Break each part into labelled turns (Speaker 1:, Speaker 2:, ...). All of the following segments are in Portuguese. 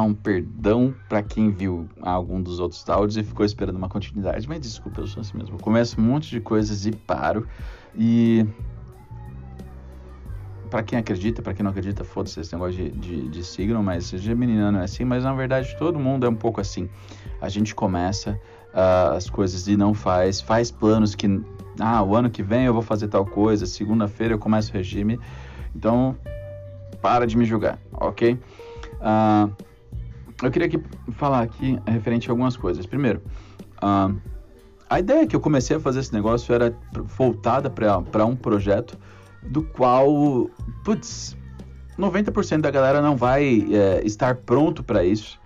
Speaker 1: um perdão para quem viu algum dos outros áudios e ficou esperando uma continuidade, mas desculpa, eu sou assim mesmo. Eu começo um monte de coisas e paro. E para quem acredita, para quem não acredita, foda-se esse negócio de, de, de signo, mas geminiano é assim, mas na verdade todo mundo é um pouco assim. A gente começa uh, as coisas e não faz, faz planos que, ah, o ano que vem eu vou fazer tal coisa, segunda-feira eu começo o regime, então para de me julgar, ok? Uh, eu queria aqui falar aqui referente a algumas coisas. Primeiro, uh, a ideia que eu comecei a fazer esse negócio era voltada para um projeto do qual, putz, 90% da galera não vai é, estar pronto para isso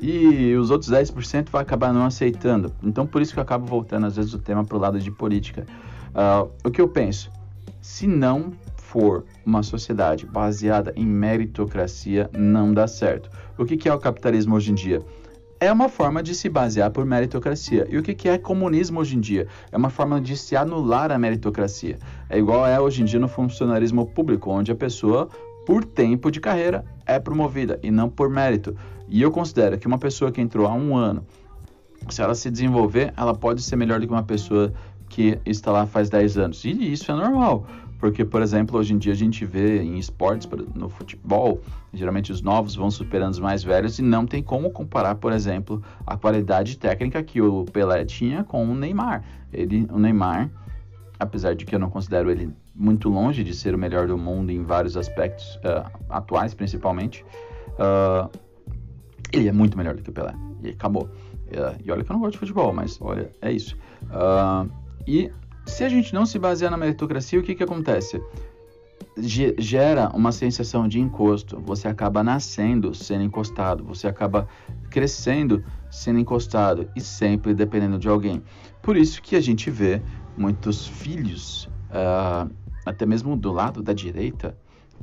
Speaker 1: e os outros 10% vai acabar não aceitando. Então, por isso que eu acabo voltando às vezes o tema para o lado de política. Uh, o que eu penso? Se não for uma sociedade baseada em meritocracia, não dá certo. O que, que é o capitalismo hoje em dia? é uma forma de se basear por meritocracia. E o que, é comunismo hoje em dia? É uma forma de se anular a meritocracia. É igual é hoje em dia no funcionarismo público, onde a pessoa, por tempo de carreira, é promovida e não por mérito. E eu considero que uma pessoa que entrou há um ano, se ela se desenvolver, ela pode ser melhor do que uma pessoa que está lá faz 10 anos. E isso é normal. Porque, por exemplo, hoje em dia a gente vê em esportes, no futebol, geralmente os novos vão superando os mais velhos e não tem como comparar, por exemplo, a qualidade técnica que o Pelé tinha com o Neymar. Ele, o Neymar, apesar de que eu não considero ele muito longe de ser o melhor do mundo em vários aspectos uh, atuais, principalmente, uh, ele é muito melhor do que o Pelé. E acabou. Uh, e olha que eu não gosto de futebol, mas olha, é isso. e se a gente não se basear na meritocracia, o que, que acontece? gera uma sensação de encosto. Você acaba nascendo sendo encostado, você acaba crescendo sendo encostado e sempre dependendo de alguém. Por isso que a gente vê muitos filhos, uh, até mesmo do lado da direita,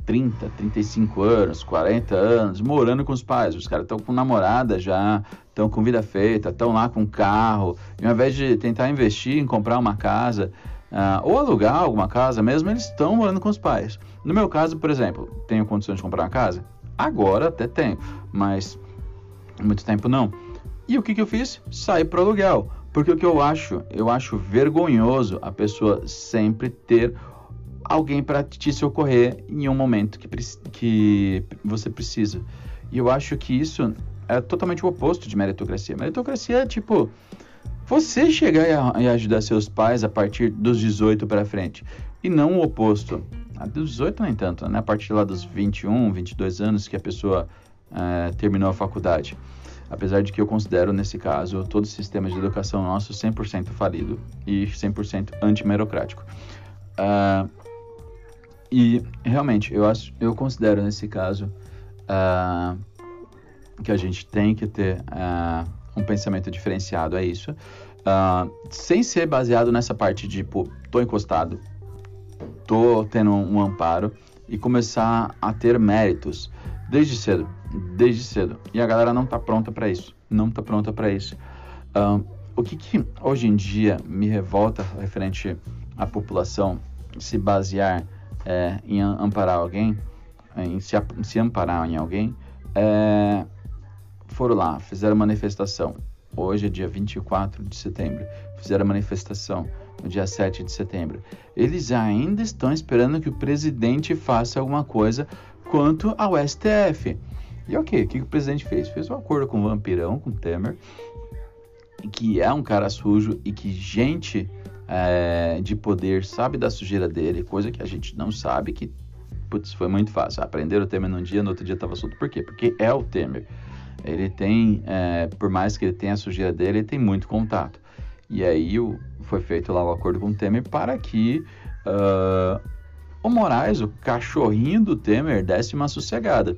Speaker 1: 30, 35 anos, 40 anos, morando com os pais. Os caras estão com namorada já, estão com vida feita, estão lá com carro. E ao invés de tentar investir em comprar uma casa uh, ou alugar alguma casa mesmo, eles estão morando com os pais. No meu caso, por exemplo, tenho condições de comprar uma casa? Agora até tenho, mas muito tempo não. E o que, que eu fiz? Saí para aluguel. Porque o que eu acho? Eu acho vergonhoso a pessoa sempre ter alguém para te socorrer em um momento que, que você precisa. E eu acho que isso é totalmente o oposto de meritocracia. Meritocracia é tipo você chegar e ajudar seus pais a partir dos 18 para frente e não o oposto. A dos 18 nem tanto, né? A partir lá dos 21, 22 anos que a pessoa é, terminou a faculdade. Apesar de que eu considero, nesse caso, todo o sistema de educação nosso 100% falido e 100% antimerocrático. Uh, e realmente, eu, acho, eu considero nesse caso uh, que a gente tem que ter uh, um pensamento diferenciado, é isso. Uh, sem ser baseado nessa parte de, pô, tô encostado, tô tendo um amparo e começar a ter méritos desde cedo, desde cedo. E a galera não tá pronta para isso, não tá pronta para isso. Uh, o que, que hoje em dia me revolta referente à população se basear é, em amparar alguém, em se, se amparar em alguém, é, foram lá, fizeram manifestação. Hoje é dia 24 de setembro. Fizeram manifestação no dia 7 de setembro. Eles ainda estão esperando que o presidente faça alguma coisa quanto ao STF. E ok, o que o presidente fez? Fez um acordo com o Vampirão, com o Temer, que é um cara sujo e que gente é, de poder sabe da sujeira dele, coisa que a gente não sabe, que putz, foi muito fácil. Aprender o Temer num dia, no outro dia estava solto. Por quê? Porque é o Temer. Ele tem, é, por mais que ele tenha a sujeira dele, ele tem muito contato. E aí o, foi feito lá o acordo com o Temer para que uh, o Moraes, o cachorrinho do Temer, desse uma sossegada.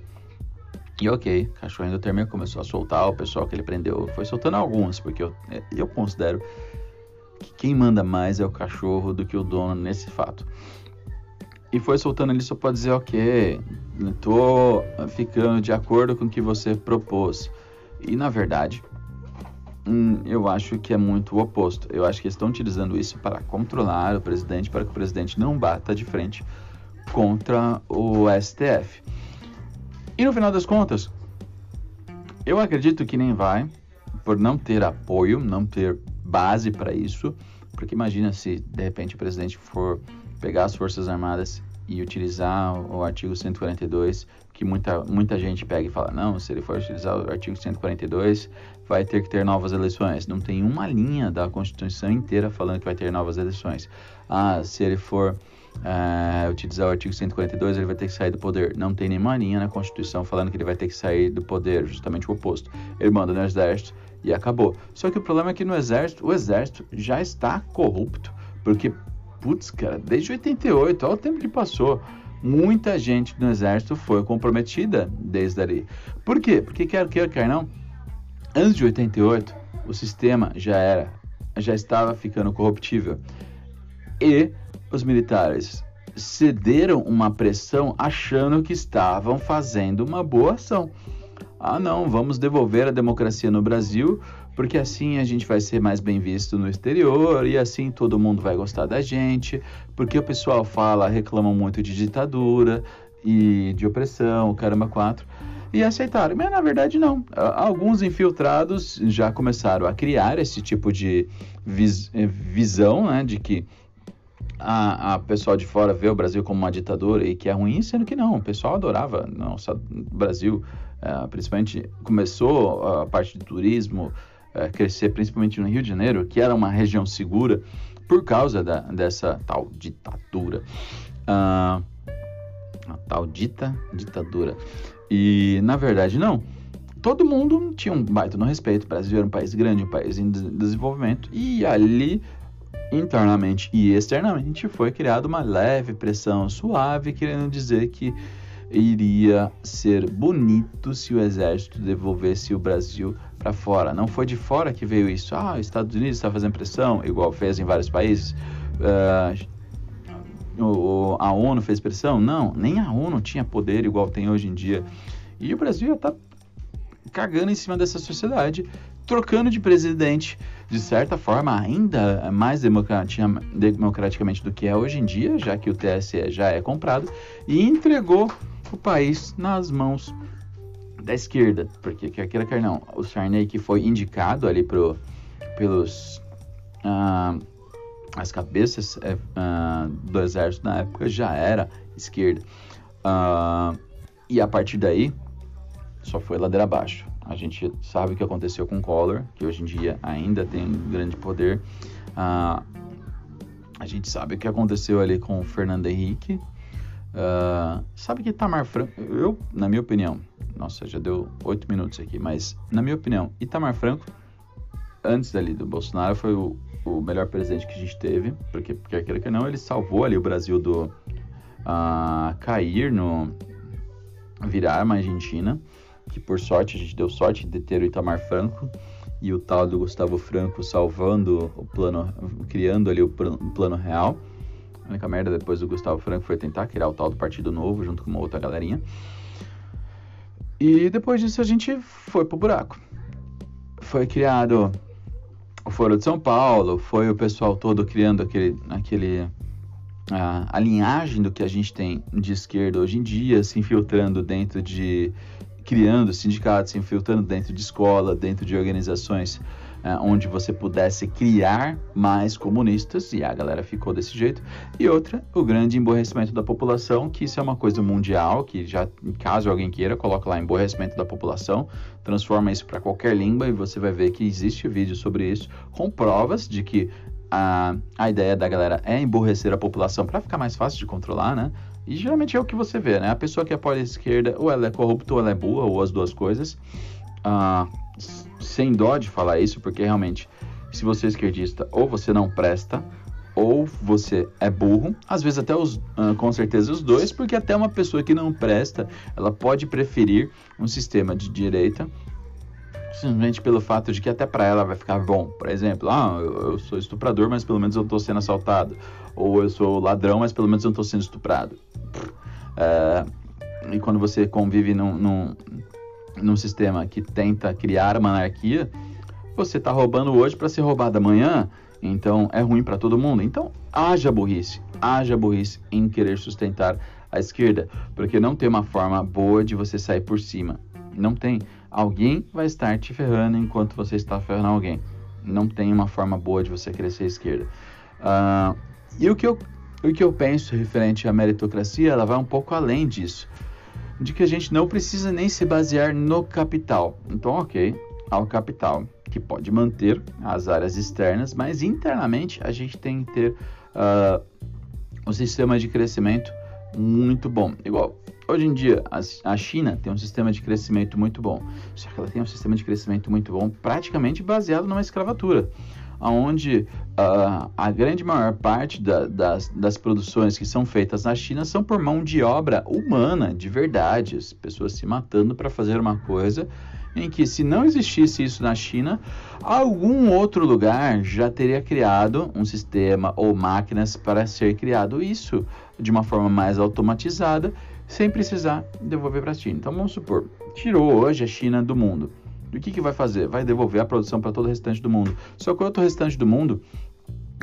Speaker 1: E ok, o cachorrinho do Temer começou a soltar o pessoal que ele prendeu. Foi soltando alguns, porque eu, eu considero que quem manda mais é o cachorro do que o dono nesse fato. E foi soltando ali só para dizer, ok, tô ficando de acordo com o que você propôs. E na verdade, hum, eu acho que é muito o oposto. Eu acho que estão utilizando isso para controlar o presidente, para que o presidente não bata de frente contra o STF. E no final das contas, Eu acredito que nem vai, por não ter apoio, não ter base para isso, porque imagina se de repente o presidente for pegar as Forças Armadas e utilizar o artigo 142, que muita, muita gente pega e fala, não, se ele for utilizar o artigo 142, vai ter que ter novas eleições. Não tem uma linha da Constituição inteira falando que vai ter novas eleições. Ah, se ele for é, utilizar o artigo 142, ele vai ter que sair do poder. Não tem nenhuma linha na Constituição falando que ele vai ter que sair do poder, justamente o oposto. Ele manda no exército e acabou. Só que o problema é que no exército, o exército já está corrupto, porque putz, cara, desde 88, olha o tempo que passou. Muita gente no exército foi comprometida desde ali. Por quê? Porque quer queira, quer não, antes de 88, o sistema já era, já estava ficando corruptível. E os militares cederam uma pressão achando que estavam fazendo uma boa ação. Ah, não, vamos devolver a democracia no Brasil porque assim a gente vai ser mais bem visto no exterior e assim todo mundo vai gostar da gente, porque o pessoal fala, reclama muito de ditadura e de opressão, caramba, quatro. E aceitaram, mas na verdade não. Alguns infiltrados já começaram a criar esse tipo de vis eh, visão, né, de que a, a pessoal de fora vê o Brasil como uma ditadura e que é ruim, sendo que não, o pessoal adorava. O Brasil, é, principalmente, começou a parte de turismo, é, crescer, principalmente no Rio de Janeiro, que era uma região segura por causa da, dessa tal ditadura. Uh, a tal dita ditadura. E, na verdade, não. Todo mundo tinha um baita no respeito. O Brasil era um país grande, um país em desenvolvimento. E ali, internamente e externamente, foi criada uma leve pressão suave, querendo dizer que iria ser bonito se o exército devolvesse o Brasil para fora. Não foi de fora que veio isso. Ah, os Estados Unidos está fazendo pressão, igual fez em vários países. Uh, o, a ONU fez pressão? Não, nem a ONU tinha poder igual tem hoje em dia. E o Brasil está cagando em cima dessa sociedade, trocando de presidente, de certa forma, ainda mais democraticamente do que é hoje em dia, já que o TSE já é comprado, e entregou o país nas mãos da esquerda, porque que aquele quer não, o Sarney que foi indicado ali pro, pelos ah, as cabeças é, ah, do exército na época já era esquerda ah, e a partir daí só foi ladeira abaixo. A gente sabe o que aconteceu com Collor, que hoje em dia ainda tem um grande poder. a gente sabe o que aconteceu ali com o Fernando Henrique, Uh, sabe que Itamar Franco, eu, na minha opinião, nossa, já deu oito minutos aqui, mas na minha opinião, Itamar Franco, antes ali do Bolsonaro, foi o, o melhor presidente que a gente teve, porque, porque aquele que não, ele salvou ali o Brasil do uh, cair no virar uma Argentina, que por sorte a gente deu sorte de ter o Itamar Franco e o tal do Gustavo Franco salvando o plano, criando ali o plano real. A única merda depois do Gustavo Franco foi tentar criar o tal do Partido Novo junto com uma outra galerinha. E depois disso a gente foi pro buraco. Foi criado o Foro de São Paulo, foi o pessoal todo criando aquele, aquele a, a linhagem do que a gente tem de esquerda hoje em dia, se infiltrando dentro de criando sindicatos, se infiltrando dentro de escola, dentro de organizações onde você pudesse criar mais comunistas, e a galera ficou desse jeito. E outra, o grande emborrecimento da população, que isso é uma coisa mundial, que já, caso alguém queira, coloca lá emborrecimento da população, transforma isso para qualquer língua e você vai ver que existe vídeo sobre isso, com provas de que a, a ideia da galera é emborrecer a população para ficar mais fácil de controlar, né? E geralmente é o que você vê, né? A pessoa que apoia a esquerda, ou ela é corrupta, ou ela é boa, ou as duas coisas. Ah, sem dó de falar isso, porque realmente, se você é esquerdista, ou você não presta, ou você é burro, às vezes até os, uh, com certeza os dois, porque até uma pessoa que não presta, ela pode preferir um sistema de direita simplesmente pelo fato de que até para ela vai ficar bom. Por exemplo, ah, eu, eu, sou estuprador, mas pelo menos eu estou sendo assaltado. Ou eu sou ladrão, mas pelo menos eu estou sendo estuprado. É, e quando você convive num, num, num sistema que tenta criar uma anarquia, você está roubando hoje para ser roubado amanhã, então é ruim para todo mundo. Então haja burrice, haja burrice em querer sustentar a esquerda, porque não tem uma forma boa de você sair por cima. Não tem. Alguém vai estar te ferrando enquanto você está ferrando alguém. Não tem uma forma boa de você crescer à esquerda. Uh, e o que, eu, o que eu penso referente à meritocracia, ela vai um pouco além disso. De que a gente não precisa nem se basear no capital. Então, ok, ao capital, que pode manter as áreas externas, mas internamente a gente tem que ter uh, um sistema de crescimento muito bom. Igual, hoje em dia, a China tem um sistema de crescimento muito bom, só que ela tem um sistema de crescimento muito bom praticamente baseado numa escravatura onde uh, a grande maior parte da, das, das produções que são feitas na China são por mão de obra humana, de verdade, as pessoas se matando para fazer uma coisa em que, se não existisse isso na China, algum outro lugar já teria criado um sistema ou máquinas para ser criado isso de uma forma mais automatizada, sem precisar devolver para a China. Então, vamos supor, tirou hoje a China do mundo. E o que, que vai fazer? Vai devolver a produção para todo o restante do mundo. Só que o outro restante do mundo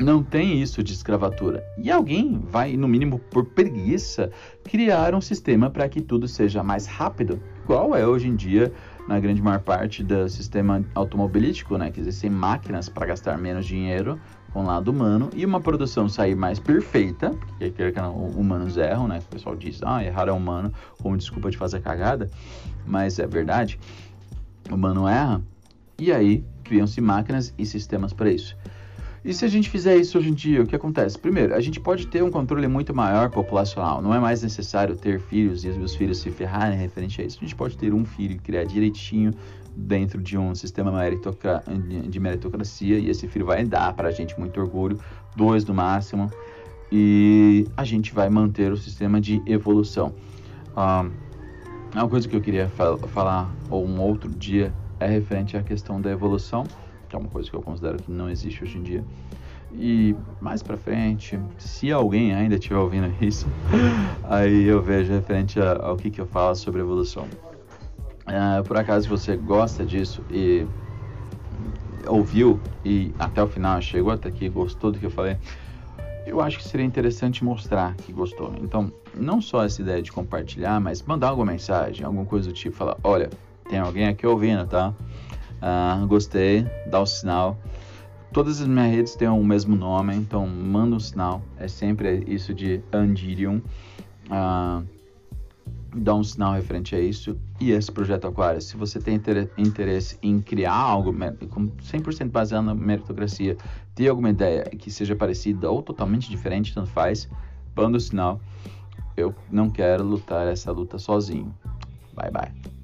Speaker 1: não tem isso de escravatura. E alguém vai, no mínimo por preguiça, criar um sistema para que tudo seja mais rápido, igual é hoje em dia na grande maior parte do sistema automobilístico, né? Que existem máquinas para gastar menos dinheiro com o lado humano e uma produção sair mais perfeita, porque que humanos erram, né? O pessoal diz, ah, errar é humano, como desculpa de fazer cagada, mas é verdade, humano erra, e aí criam-se máquinas e sistemas para isso. E se a gente fizer isso hoje em dia, o que acontece? Primeiro, a gente pode ter um controle muito maior populacional. Não é mais necessário ter filhos e os filhos se ferrarem referente a isso. A gente pode ter um filho e criar direitinho dentro de um sistema de meritocracia e esse filho vai dar para a gente muito orgulho, dois no máximo, e a gente vai manter o sistema de evolução. Um, uma coisa que eu queria fal falar ou um outro dia é referente à questão da evolução que é uma coisa que eu considero que não existe hoje em dia. E mais para frente, se alguém ainda estiver ouvindo isso, aí eu vejo referente ao que, que eu falo sobre evolução. Uh, por acaso você gosta disso e ouviu e até o final chegou até aqui, gostou do que eu falei, eu acho que seria interessante mostrar que gostou. Então, não só essa ideia de compartilhar, mas mandar alguma mensagem, alguma coisa do tipo, falar, olha, tem alguém aqui ouvindo, tá? Uh, gostei, dá o um sinal. Todas as minhas redes têm o mesmo nome, então manda um sinal. É sempre isso de Andirium. Uh, dá um sinal referente a isso. E esse projeto Aquário, se você tem interesse em criar algo 100% baseado na meritocracia, ter alguma ideia que seja parecida ou totalmente diferente, tanto faz, manda o sinal. Eu não quero lutar essa luta sozinho. Bye bye.